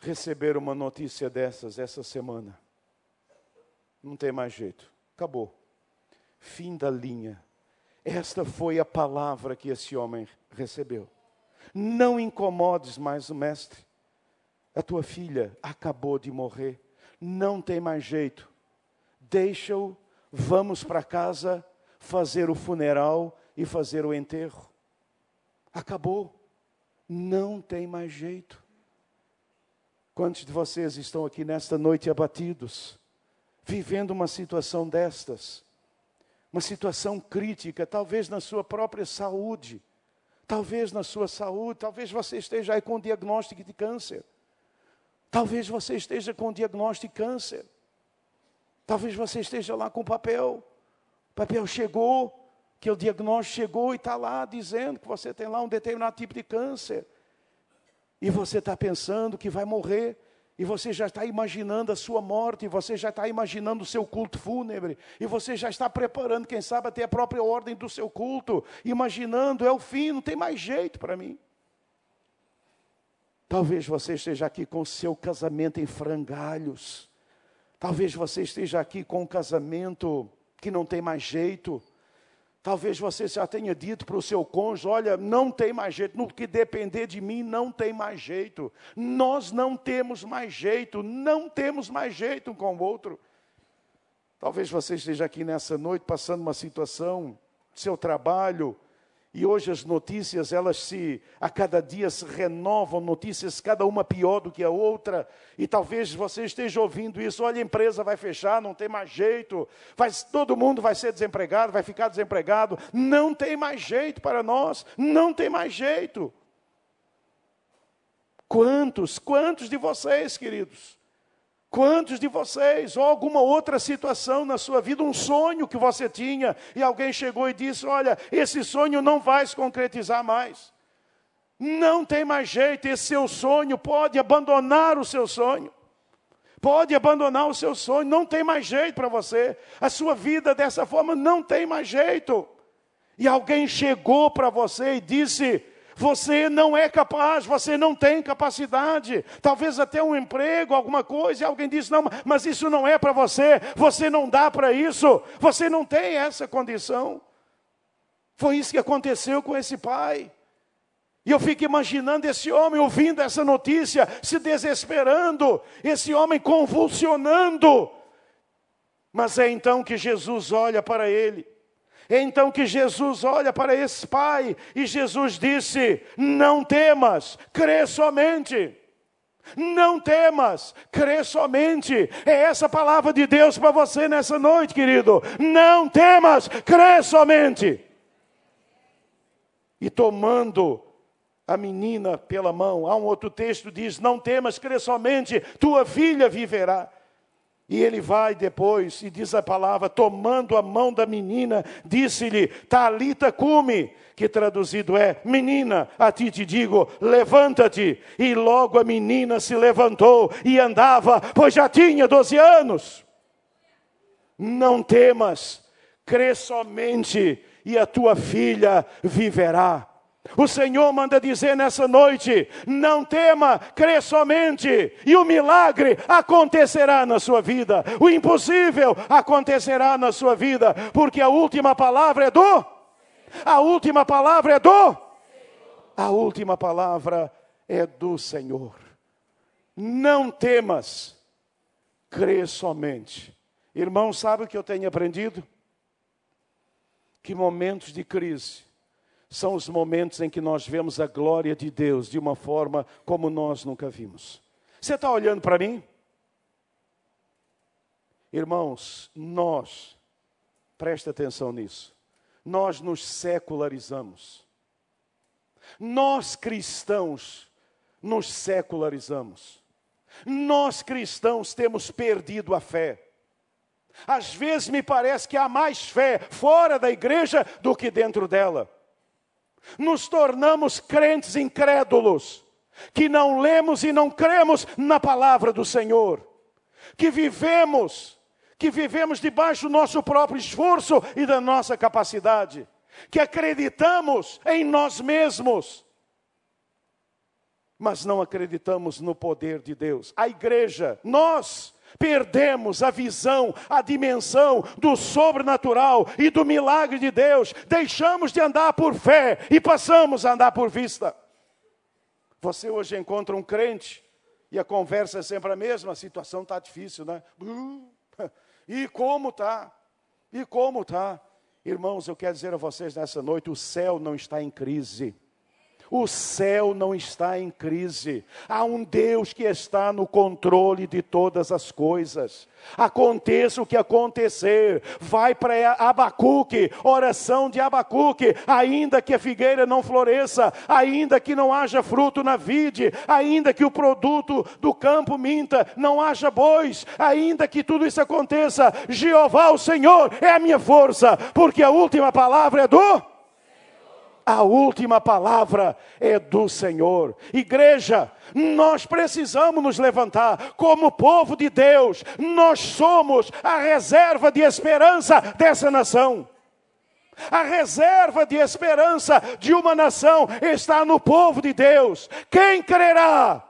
A: receber uma notícia dessas essa semana. Não tem mais jeito. Acabou. Fim da linha. Esta foi a palavra que esse homem recebeu. Não incomodes mais o mestre. A tua filha acabou de morrer. Não tem mais jeito. Deixa-o, vamos para casa fazer o funeral e fazer o enterro. Acabou. Não tem mais jeito. Quantos de vocês estão aqui nesta noite abatidos, vivendo uma situação destas? Uma situação crítica, talvez na sua própria saúde, talvez na sua saúde, talvez você esteja aí com diagnóstico de câncer. Talvez você esteja com diagnóstico de câncer. Talvez você esteja lá com papel. O papel chegou, que o diagnóstico chegou e está lá dizendo que você tem lá um determinado tipo de câncer. E você está pensando que vai morrer. E você já está imaginando a sua morte, e você já está imaginando o seu culto fúnebre, e você já está preparando, quem sabe, até a própria ordem do seu culto, imaginando, é o fim, não tem mais jeito para mim. Talvez você esteja aqui com o seu casamento em frangalhos, talvez você esteja aqui com um casamento que não tem mais jeito, Talvez você já tenha dito para o seu cônjuge: olha, não tem mais jeito, no que depender de mim, não tem mais jeito. Nós não temos mais jeito, não temos mais jeito um com o outro. Talvez você esteja aqui nessa noite passando uma situação, seu trabalho, e hoje as notícias, elas se, a cada dia se renovam, notícias cada uma pior do que a outra, e talvez você esteja ouvindo isso, olha, a empresa vai fechar, não tem mais jeito, vai, todo mundo vai ser desempregado, vai ficar desempregado, não tem mais jeito para nós, não tem mais jeito. Quantos, quantos de vocês, queridos, Quantos de vocês, ou alguma outra situação na sua vida, um sonho que você tinha, e alguém chegou e disse: Olha, esse sonho não vai se concretizar mais. Não tem mais jeito, esse seu sonho pode abandonar o seu sonho. Pode abandonar o seu sonho, não tem mais jeito para você. A sua vida dessa forma não tem mais jeito. E alguém chegou para você e disse: você não é capaz, você não tem capacidade. Talvez até um emprego, alguma coisa, e alguém diz: não, mas isso não é para você, você não dá para isso, você não tem essa condição. Foi isso que aconteceu com esse pai. E eu fico imaginando esse homem ouvindo essa notícia, se desesperando, esse homem convulsionando. Mas é então que Jesus olha para ele é então que Jesus olha para esse pai e Jesus disse: Não temas, crê somente. Não temas, crê somente. É essa palavra de Deus para você nessa noite, querido. Não temas, crê somente. E tomando a menina pela mão, há um outro texto que diz: Não temas, crê somente, tua filha viverá. E ele vai depois e diz a palavra, tomando a mão da menina, disse-lhe: Talita cume, que traduzido é: Menina, a ti te digo, levanta-te. E logo a menina se levantou e andava, pois já tinha doze anos. Não temas, crê somente, e a tua filha viverá. O Senhor manda dizer nessa noite: não tema, crê somente, e o milagre acontecerá na sua vida, o impossível acontecerá na sua vida, porque a última palavra é do, a última palavra é do, a última palavra é do Senhor. Não temas, crê somente. Irmão, sabe o que eu tenho aprendido? Que momentos de crise são os momentos em que nós vemos a glória de Deus de uma forma como nós nunca vimos. Você está olhando para mim? Irmãos, nós, preste atenção nisso, nós nos secularizamos. Nós cristãos nos secularizamos. Nós cristãos temos perdido a fé. Às vezes me parece que há mais fé fora da igreja do que dentro dela nos tornamos crentes incrédulos, que não lemos e não cremos na palavra do Senhor, que vivemos, que vivemos debaixo do nosso próprio esforço e da nossa capacidade, que acreditamos em nós mesmos, mas não acreditamos no poder de Deus. A igreja, nós, Perdemos a visão, a dimensão do sobrenatural e do milagre de Deus. Deixamos de andar por fé e passamos a andar por vista. Você hoje encontra um crente e a conversa é sempre a mesma, a situação está difícil, né? E como está? E como está? Irmãos, eu quero dizer a vocês nessa noite: o céu não está em crise. O céu não está em crise. Há um Deus que está no controle de todas as coisas. Aconteça o que acontecer, vai para Abacuque, oração de Abacuque, ainda que a figueira não floresça, ainda que não haja fruto na vide, ainda que o produto do campo minta, não haja bois, ainda que tudo isso aconteça, Jeová, o Senhor, é a minha força, porque a última palavra é do a última palavra é do Senhor. Igreja, nós precisamos nos levantar como povo de Deus, nós somos a reserva de esperança dessa nação. A reserva de esperança de uma nação está no povo de Deus. Quem crerá?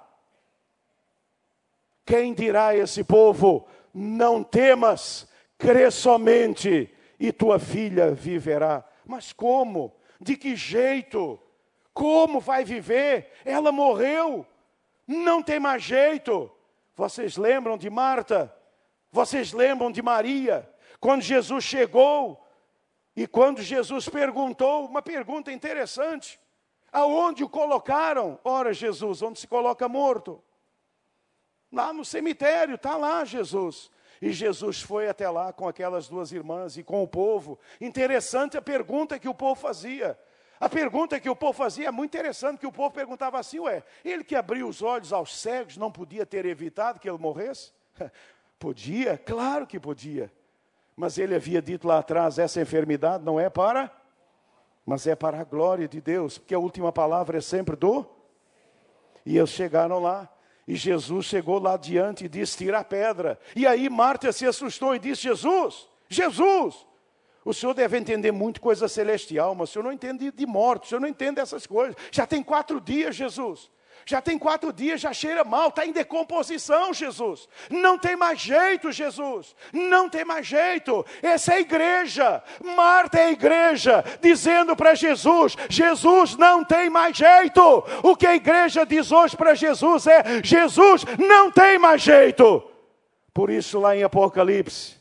A: Quem dirá a esse povo: Não temas, crê somente, e tua filha viverá. Mas como? De que jeito? Como vai viver? Ela morreu. Não tem mais jeito. Vocês lembram de Marta? Vocês lembram de Maria? Quando Jesus chegou e quando Jesus perguntou, uma pergunta interessante: aonde o colocaram? Ora, Jesus, onde se coloca morto? Lá no cemitério, está lá Jesus. E Jesus foi até lá com aquelas duas irmãs e com o povo. Interessante a pergunta que o povo fazia. A pergunta que o povo fazia é muito interessante, que o povo perguntava assim, ué, ele que abriu os olhos aos cegos não podia ter evitado que ele morresse? Podia, claro que podia. Mas ele havia dito lá atrás, essa enfermidade não é para, mas é para a glória de Deus, porque a última palavra é sempre do. E eles chegaram lá, e Jesus chegou lá diante e disse: Tira a pedra. E aí Marta se assustou e disse: Jesus, Jesus, o senhor deve entender muito coisa celestial, mas o senhor não entende de morte, o senhor não entende essas coisas. Já tem quatro dias, Jesus. Já tem quatro dias, já cheira mal, está em decomposição, Jesus. Não tem mais jeito, Jesus. Não tem mais jeito. Essa é a igreja. Marta é a igreja, dizendo para Jesus: Jesus não tem mais jeito. O que a igreja diz hoje para Jesus é: Jesus não tem mais jeito. Por isso, lá em Apocalipse,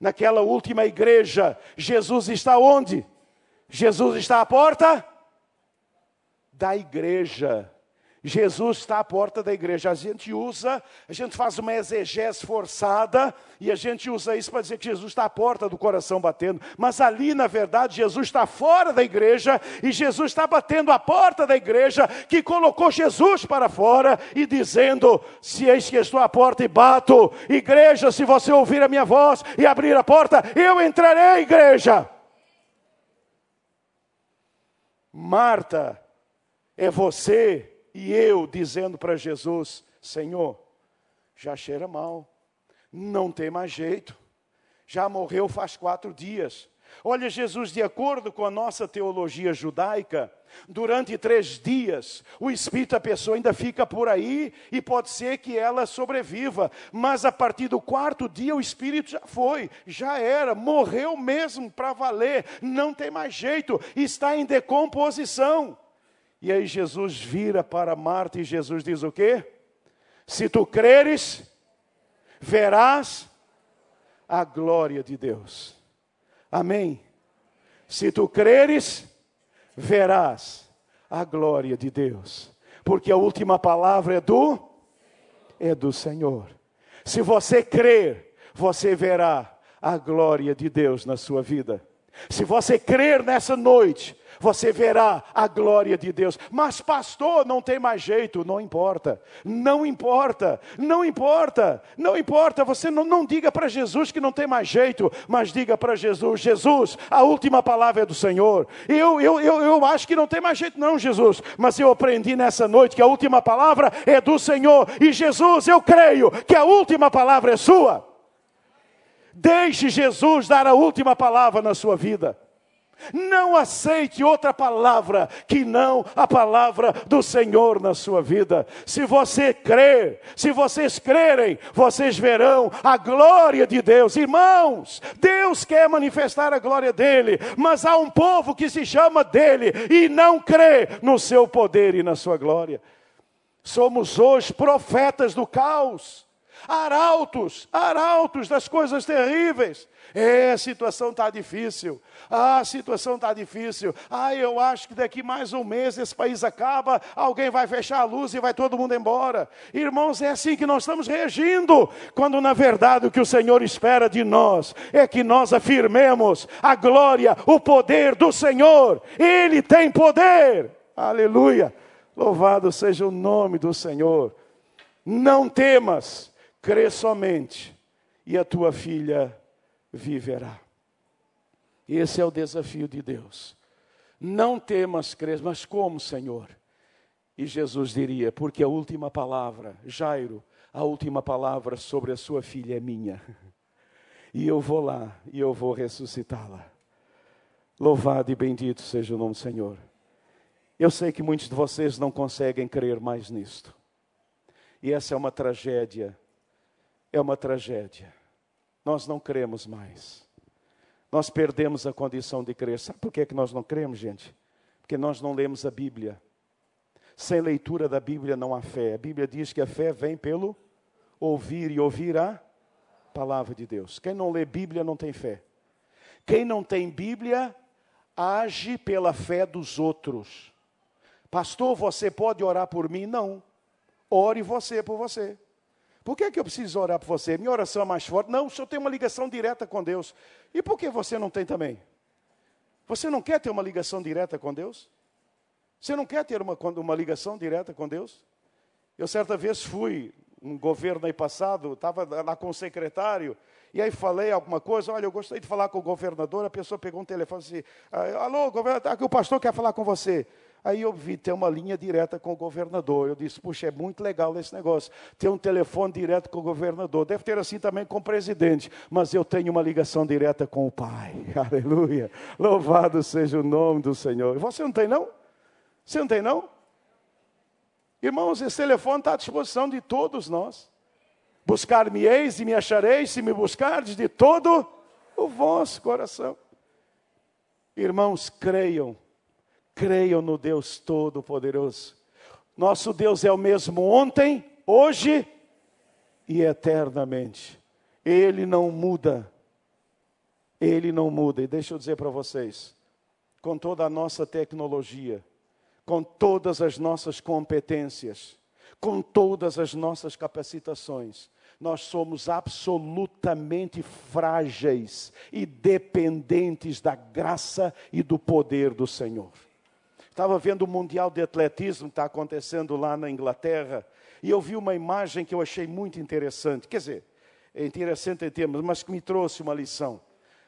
A: naquela última igreja, Jesus está onde? Jesus está à porta da igreja. Jesus está à porta da igreja. A gente usa, a gente faz uma exegese forçada e a gente usa isso para dizer que Jesus está à porta do coração batendo. Mas ali, na verdade, Jesus está fora da igreja e Jesus está batendo a porta da igreja que colocou Jesus para fora e dizendo: Se eis que estou à porta e bato, igreja, se você ouvir a minha voz e abrir a porta, eu entrarei, igreja. Marta, é você e eu dizendo para Jesus: Senhor, já cheira mal, não tem mais jeito, já morreu faz quatro dias. Olha, Jesus, de acordo com a nossa teologia judaica, durante três dias, o espírito da pessoa ainda fica por aí e pode ser que ela sobreviva, mas a partir do quarto dia o espírito já foi, já era, morreu mesmo para valer, não tem mais jeito, está em decomposição. E aí Jesus vira para Marta e Jesus diz o quê? Se tu creres, verás a glória de Deus. Amém. Se tu creres, verás a glória de Deus. Porque a última palavra é do é do Senhor. Se você crer, você verá a glória de Deus na sua vida. Se você crer nessa noite, você verá a glória de Deus. Mas, pastor, não tem mais jeito, não importa, não importa, não importa, não importa. Você não, não diga para Jesus que não tem mais jeito, mas diga para Jesus: Jesus, a última palavra é do Senhor. Eu, eu, eu, eu acho que não tem mais jeito, não, Jesus, mas eu aprendi nessa noite que a última palavra é do Senhor, e Jesus, eu creio que a última palavra é sua. Deixe Jesus dar a última palavra na sua vida. Não aceite outra palavra que não a palavra do Senhor na sua vida. Se você crer, se vocês crerem, vocês verão a glória de Deus. Irmãos, Deus quer manifestar a glória dele, mas há um povo que se chama dele e não crê no seu poder e na sua glória. Somos hoje profetas do caos. arautos, arautos das coisas terríveis. É, a situação está difícil. Ah, a situação está difícil. Ah, eu acho que daqui mais um mês esse país acaba, alguém vai fechar a luz e vai todo mundo embora. Irmãos, é assim que nós estamos reagindo, quando na verdade o que o Senhor espera de nós é que nós afirmemos a glória, o poder do Senhor. Ele tem poder. Aleluia. Louvado seja o nome do Senhor. Não temas, crê somente, e a tua filha viverá. Esse é o desafio de Deus. Não temas, crês, mas como, Senhor? E Jesus diria: porque a última palavra, Jairo, a última palavra sobre a sua filha é minha. E eu vou lá e eu vou ressuscitá-la. Louvado e bendito seja o nome do Senhor. Eu sei que muitos de vocês não conseguem crer mais nisto. E essa é uma tragédia. É uma tragédia. Nós não cremos mais. Nós perdemos a condição de crer. Sabe por que, é que nós não cremos, gente? Porque nós não lemos a Bíblia. Sem leitura da Bíblia não há fé. A Bíblia diz que a fé vem pelo ouvir e ouvir a palavra de Deus. Quem não lê Bíblia não tem fé. Quem não tem Bíblia age pela fé dos outros. Pastor, você pode orar por mim? Não. Ore você por você. Por que, é que eu preciso orar por você? Minha oração é mais forte. Não, o senhor tem uma ligação direta com Deus. E por que você não tem também? Você não quer ter uma ligação direta com Deus? Você não quer ter uma, uma ligação direta com Deus? Eu certa vez fui, um governo aí passado, estava lá com o secretário, e aí falei alguma coisa, olha, eu gostaria de falar com o governador, a pessoa pegou um telefone e disse, ah, alô, governador, aqui o pastor quer falar com você. Aí eu vi ter uma linha direta com o governador. Eu disse, puxa, é muito legal esse negócio. Ter um telefone direto com o governador. Deve ter assim também com o presidente. Mas eu tenho uma ligação direta com o Pai. Aleluia. Louvado seja o nome do Senhor. Você não tem, não? Você não tem, não? Irmãos, esse telefone está à disposição de todos nós. Buscar-me-eis e me achareis se me buscardes de todo o vosso coração. Irmãos, creiam Creiam no Deus Todo-Poderoso. Nosso Deus é o mesmo ontem, hoje e eternamente. Ele não muda. Ele não muda. E deixa eu dizer para vocês, com toda a nossa tecnologia, com todas as nossas competências, com todas as nossas capacitações, nós somos absolutamente frágeis e dependentes da graça e do poder do Senhor. Estava vendo o Mundial de Atletismo que está acontecendo lá na Inglaterra, e eu vi uma imagem que eu achei muito interessante. Quer dizer, é interessante em termos, mas que me trouxe uma lição.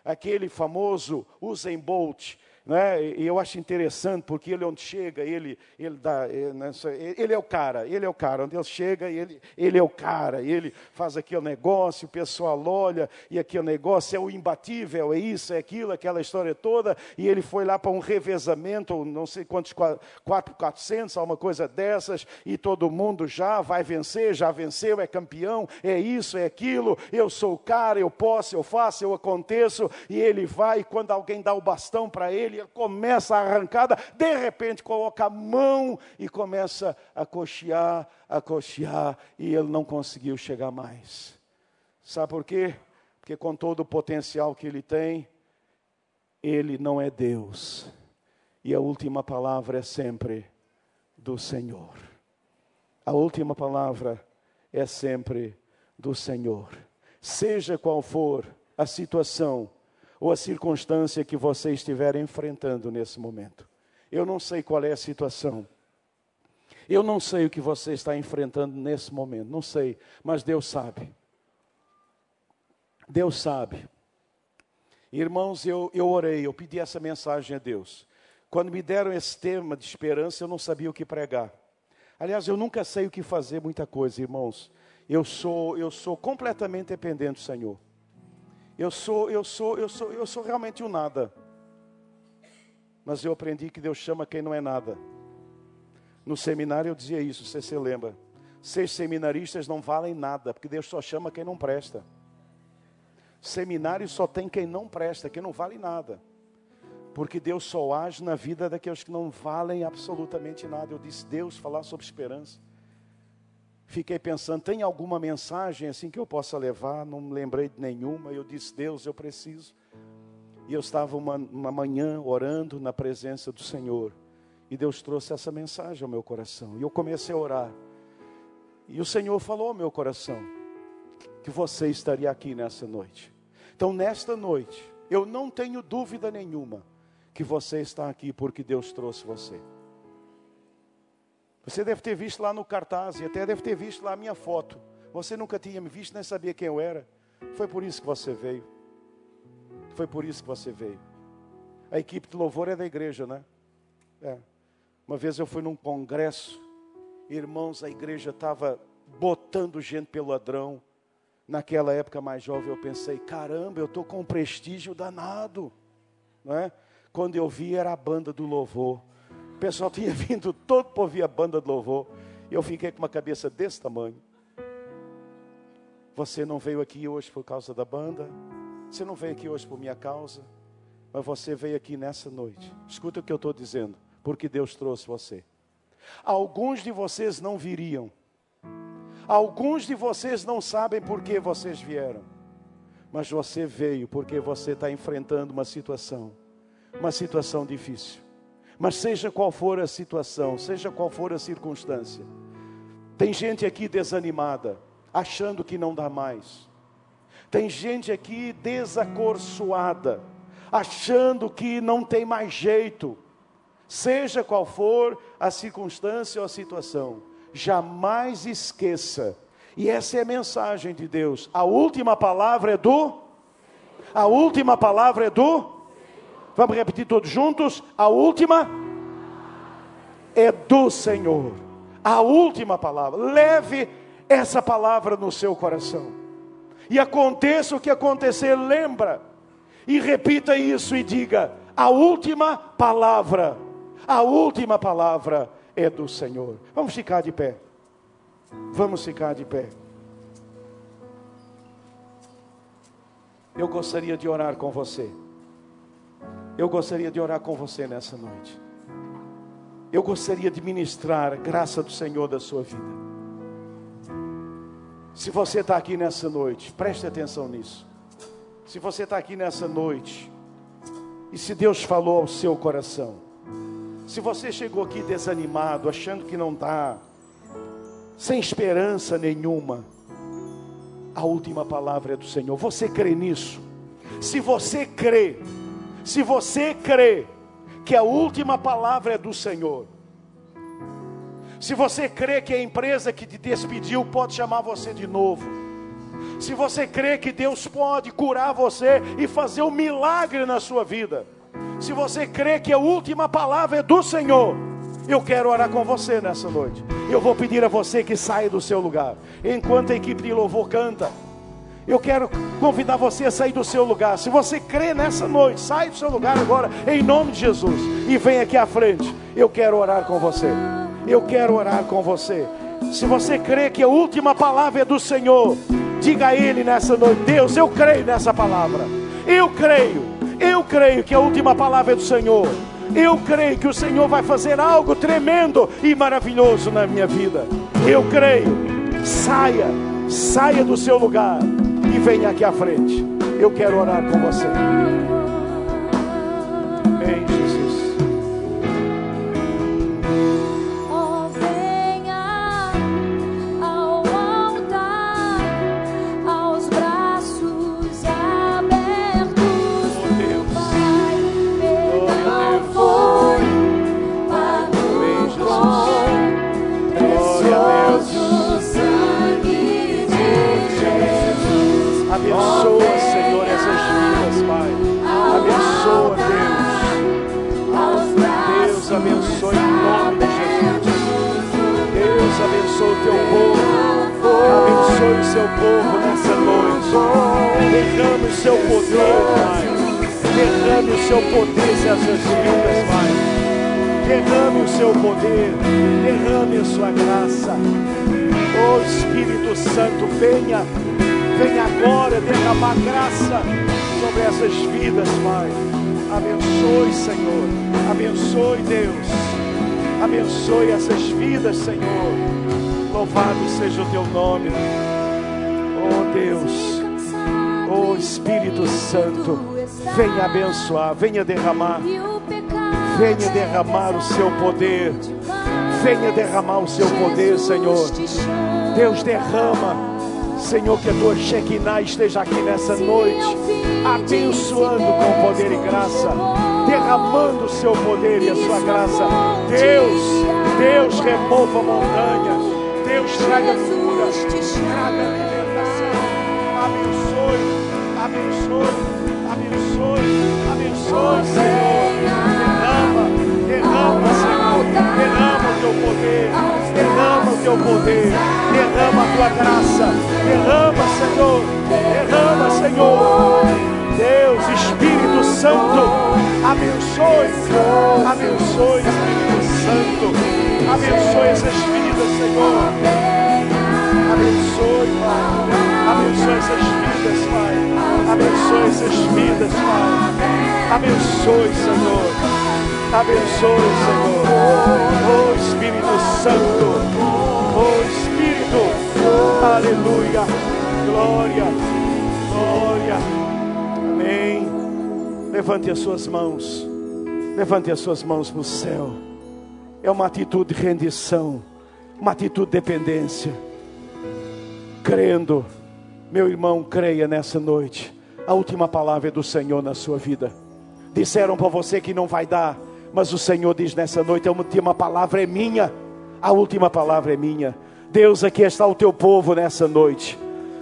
A: Aquele famoso Usain Bolt, né? E eu acho interessante porque ele onde chega, ele, ele, dá, eh, né, ele é o cara, ele é o cara, onde ele chega, ele, ele é o cara, ele faz aquele negócio, o pessoal olha, e aquele negócio é o imbatível, é isso, é aquilo, aquela história toda, e ele foi lá para um revezamento, não sei quantos, 4, 400, alguma coisa dessas, e todo mundo já vai vencer, já venceu, é campeão, é isso, é aquilo, eu sou o cara, eu posso, eu faço, eu aconteço, e ele vai, e quando alguém dá o bastão para ele, ele começa a arrancada, de repente coloca a mão e começa a cochear, a cochear, e ele não conseguiu chegar mais. Sabe por quê? Porque com todo o potencial que ele tem, ele não é Deus. E a última palavra é sempre do Senhor. A última palavra é sempre do Senhor. Seja qual for a situação ou a circunstância que você estiver enfrentando nesse momento. Eu não sei qual é a situação. Eu não sei o que você está enfrentando nesse momento, não sei, mas Deus sabe. Deus sabe. Irmãos, eu, eu orei, eu pedi essa mensagem a Deus. Quando me deram esse tema de esperança, eu não sabia o que pregar. Aliás, eu nunca sei o que fazer muita coisa, irmãos. Eu sou, eu sou completamente dependente do Senhor. Eu sou, eu sou, eu sou, eu sou realmente o um nada. Mas eu aprendi que Deus chama quem não é nada. No seminário eu dizia isso, você se lembra. Seis seminaristas não valem nada, porque Deus só chama quem não presta. Seminário só tem quem não presta, quem não vale nada. Porque Deus só age na vida daqueles que não valem absolutamente nada. Eu disse, Deus, falar sobre esperança. Fiquei pensando, tem alguma mensagem assim que eu possa levar? Não me lembrei de nenhuma. Eu disse, Deus, eu preciso. E eu estava uma, uma manhã orando na presença do Senhor. E Deus trouxe essa mensagem ao meu coração. E eu comecei a orar. E o Senhor falou ao meu coração que você estaria aqui nessa noite. Então, nesta noite, eu não tenho dúvida nenhuma que você está aqui porque Deus trouxe você. Você deve ter visto lá no cartaz e até deve ter visto lá a minha foto. Você nunca tinha me visto, nem sabia quem eu era. Foi por isso que você veio. Foi por isso que você veio. A equipe de louvor é da igreja, né? É. Uma vez eu fui num congresso, irmãos, a igreja estava botando gente pelo ladrão. Naquela época mais jovem eu pensei, caramba, eu estou com um prestígio danado. Não é? Quando eu vi era a banda do louvor. O pessoal tinha vindo todo para ouvir a banda de louvor. Eu fiquei com uma cabeça desse tamanho. Você não veio aqui hoje por causa da banda. Você não veio aqui hoje por minha causa. Mas você veio aqui nessa noite. Escuta o que eu estou dizendo. Porque Deus trouxe você. Alguns de vocês não viriam. Alguns de vocês não sabem por que vocês vieram. Mas você veio porque você está enfrentando uma situação. Uma situação difícil. Mas seja qual for a situação, seja qual for a circunstância, tem gente aqui desanimada, achando que não dá mais. Tem gente aqui desacorçoada, achando que não tem mais jeito. Seja qual for a circunstância ou a situação, jamais esqueça. E essa é a mensagem de Deus. A última palavra é do A última palavra é do Vamos repetir todos juntos? A última é do Senhor. A última palavra. Leve essa palavra no seu coração. E aconteça o que acontecer, lembra. E repita isso e diga: a última palavra. A última palavra é do Senhor. Vamos ficar de pé. Vamos ficar de pé. Eu gostaria de orar com você. Eu gostaria de orar com você nessa noite. Eu gostaria de ministrar a graça do Senhor da sua vida. Se você está aqui nessa noite, preste atenção nisso. Se você está aqui nessa noite, e se Deus falou ao seu coração, se você chegou aqui desanimado, achando que não dá, sem esperança nenhuma, a última palavra é do Senhor. Você crê nisso? Se você crê, se você crê que a última palavra é do Senhor, se você crê que a empresa que te despediu pode chamar você de novo, se você crê que Deus pode curar você e fazer um milagre na sua vida, se você crê que a última palavra é do Senhor, eu quero orar com você nessa noite. Eu vou pedir a você que saia do seu lugar, enquanto a equipe de louvor canta. Eu quero convidar você a sair do seu lugar. Se você crê nessa noite, sai do seu lugar agora, em nome de Jesus, e vem aqui à frente. Eu quero orar com você. Eu quero orar com você. Se você crê que a última palavra é do Senhor, diga a Ele nessa noite: Deus, eu creio nessa palavra. Eu creio, eu creio que a última palavra é do Senhor. Eu creio que o Senhor vai fazer algo tremendo e maravilhoso na minha vida. Eu creio. Saia, saia do seu lugar venha aqui à frente. Eu quero orar com você. Amém, seu poder, Pai. Derrame o seu poder nessas vidas, Pai. Derrame o seu poder. Derrame a sua graça. Oh Espírito Santo, venha. Venha agora derramar graça sobre essas vidas, Pai. Abençoe, Senhor. Abençoe, Deus. Abençoe essas vidas, Senhor. Louvado seja o teu nome. Oh Deus, oh Espírito Santo, venha abençoar, venha derramar, venha derramar o seu poder, venha derramar o seu poder, Senhor. Deus derrama, Senhor, que a tua Shekinah esteja aqui nessa noite, abençoando com poder e graça, derramando o seu poder e a sua graça. Deus, Deus remova montanhas, Deus traga cura, traga. Abençoe, abençoe, abençoe, abençoe, Senhor. Derrama, derrama, Senhor. Derrama o teu poder, derrama o teu poder, derrama a tua graça, derrama, Senhor, derrama, Senhor. Deus, Espírito Santo, abençoe, abençoe, Espírito Santo, abençoe essas vidas, Senhor. Abençoe, Pai. Abençoe essas vidas, Pai. Abençoe essas vidas, Pai. Abençoe, Senhor. Abençoe, Senhor. Oh Espírito Santo. Oh Espírito. Aleluia. Glória. Glória. Amém. Levante as suas mãos. Levante as suas mãos para o céu. É uma atitude de rendição, uma atitude de dependência. Crendo, meu irmão, creia nessa noite. A última palavra é do Senhor na sua vida. Disseram para você que não vai dar, mas o Senhor diz nessa noite: a última palavra é minha. A última palavra é minha. Deus, aqui está o teu povo nessa noite.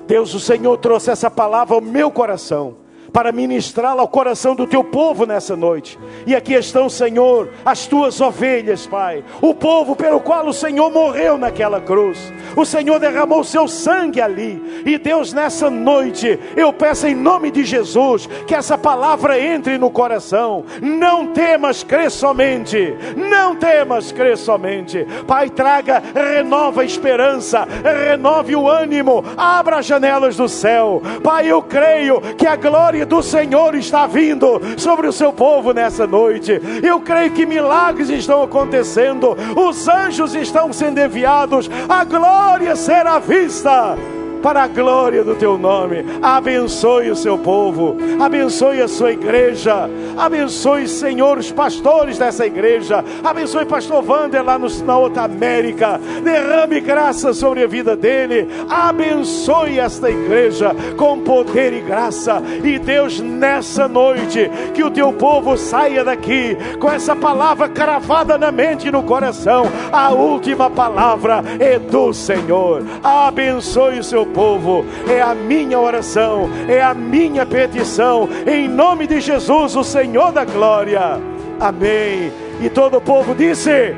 A: Deus, o Senhor trouxe essa palavra ao meu coração para ministrá-la ao coração do teu povo nessa noite. E aqui estão, Senhor, as tuas ovelhas, Pai, o povo pelo qual o Senhor morreu naquela cruz. O Senhor derramou seu sangue ali. E Deus, nessa noite, eu peço em nome de Jesus que essa palavra entre no coração. Não temas, crê somente. Não temas, crê somente. Pai, traga, renova a esperança, renove o ânimo, abra as janelas do céu. Pai, eu creio que a glória do Senhor está vindo sobre o seu povo nessa noite. Eu creio que milagres estão acontecendo, os anjos estão sendo enviados, a glória será vista para a glória do teu nome. Abençoe o seu povo, abençoe a sua igreja, abençoe, Senhor, os pastores dessa igreja, abençoe pastor Wander lá no, na outra América, derrame graça sobre a vida dele, abençoe esta igreja com poder e graça. E Deus, nessa noite, que o teu povo saia daqui com essa palavra cravada na mente e no coração. A última palavra é do Senhor. Abençoe o seu povo, é a minha oração, é a minha petição, em nome de Jesus, o Senhor da glória. Amém. E todo o povo disse: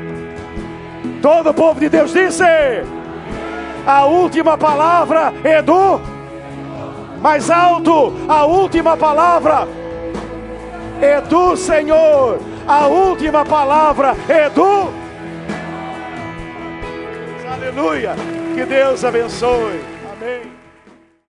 A: Todo o povo de Deus disse: A última palavra é do mais alto, a última palavra é do Senhor, a última palavra é do Aleluia. Que Deus abençoe. Amém.